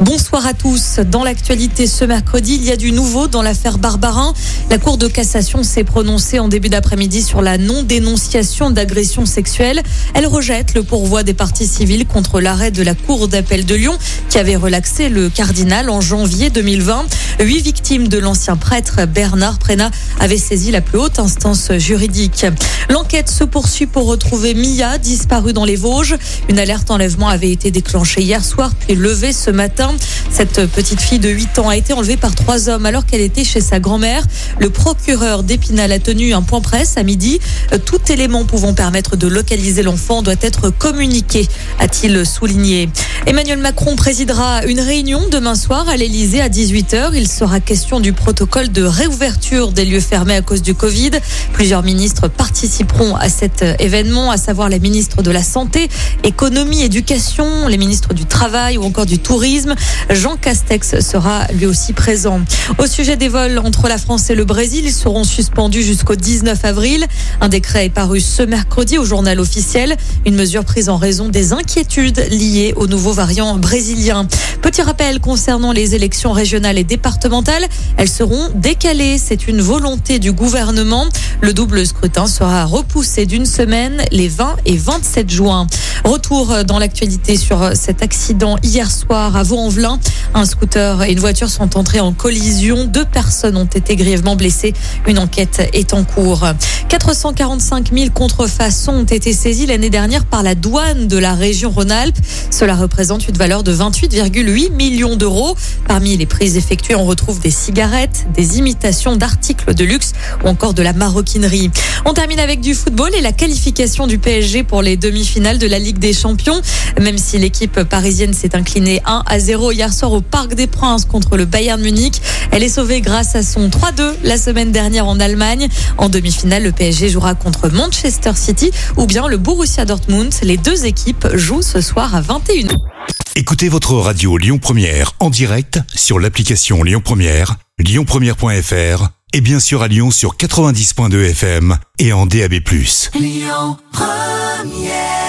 Bonsoir à tous. Dans l'actualité ce mercredi, il y a du nouveau dans l'affaire Barbarin. La Cour de cassation s'est prononcée en début d'après-midi sur la non-dénonciation d'agression sexuelle. Elle rejette le pourvoi des parties civiles contre l'arrêt de la Cour d'appel de Lyon qui avait relaxé le cardinal en janvier 2020. Huit victimes de l'ancien prêtre Bernard Prena avaient saisi la plus haute instance juridique. L'enquête se poursuit pour retrouver Mia, disparue dans les Vosges. Une alerte enlèvement avait été déclenchée hier soir puis levée ce matin. Cette petite fille de 8 ans a été enlevée par trois hommes alors qu'elle était chez sa grand-mère. Le procureur d'Épinal a tenu un point presse à midi. Tout élément pouvant permettre de localiser l'enfant doit être communiqué, a-t-il souligné. Emmanuel Macron présidera une réunion demain soir à l'Elysée à 18h. Il sera question du protocole de réouverture des lieux fermés à cause du Covid. Plusieurs ministres participeront à cet événement, à savoir les ministres de la Santé, Économie, Éducation, les ministres du Travail ou encore du Tourisme. Jean Castex sera lui aussi présent. Au sujet des vols entre la France et le Brésil, ils seront suspendus jusqu'au 19 avril. Un décret est paru ce mercredi au journal officiel. Une mesure prise en raison des inquiétudes liées au nouveau variant brésilien. Petit rappel concernant les élections régionales et départementales, elles seront décalées. C'est une volonté du gouvernement. Le double scrutin sera repoussé d'une semaine les 20 et 27 juin. Retour dans l'actualité sur cet accident hier soir à Vaux-en-Velin. Un scooter et une voiture sont entrés en collision. Deux personnes ont été grièvement blessées. Une enquête est en cours. 445 000 contrefaçons ont été saisies l'année dernière par la douane de la région Rhône-Alpes. Cela représente une valeur de 28,8 millions d'euros. Parmi les prises effectuées, on retrouve des cigarettes, des imitations d'articles de luxe ou encore de la maroquinerie. On termine avec du football et la qualification du PSG pour les demi-finales de la Ligue des Champions. Même si l'équipe parisienne s'est inclinée 1 à 0 hier soir au Parc des Princes contre le Bayern Munich, elle est sauvée grâce à son 3-2 la semaine dernière en Allemagne. En demi-finale, le PSG jouera contre Manchester City ou bien le Borussia Dortmund. Les deux équipes jouent ce soir à 21h. Écoutez votre radio Lyon Première en direct sur l'application Lyon Première, lyonpremière.fr et bien sûr à Lyon sur 90.2 FM et en DAB+. Lyon Première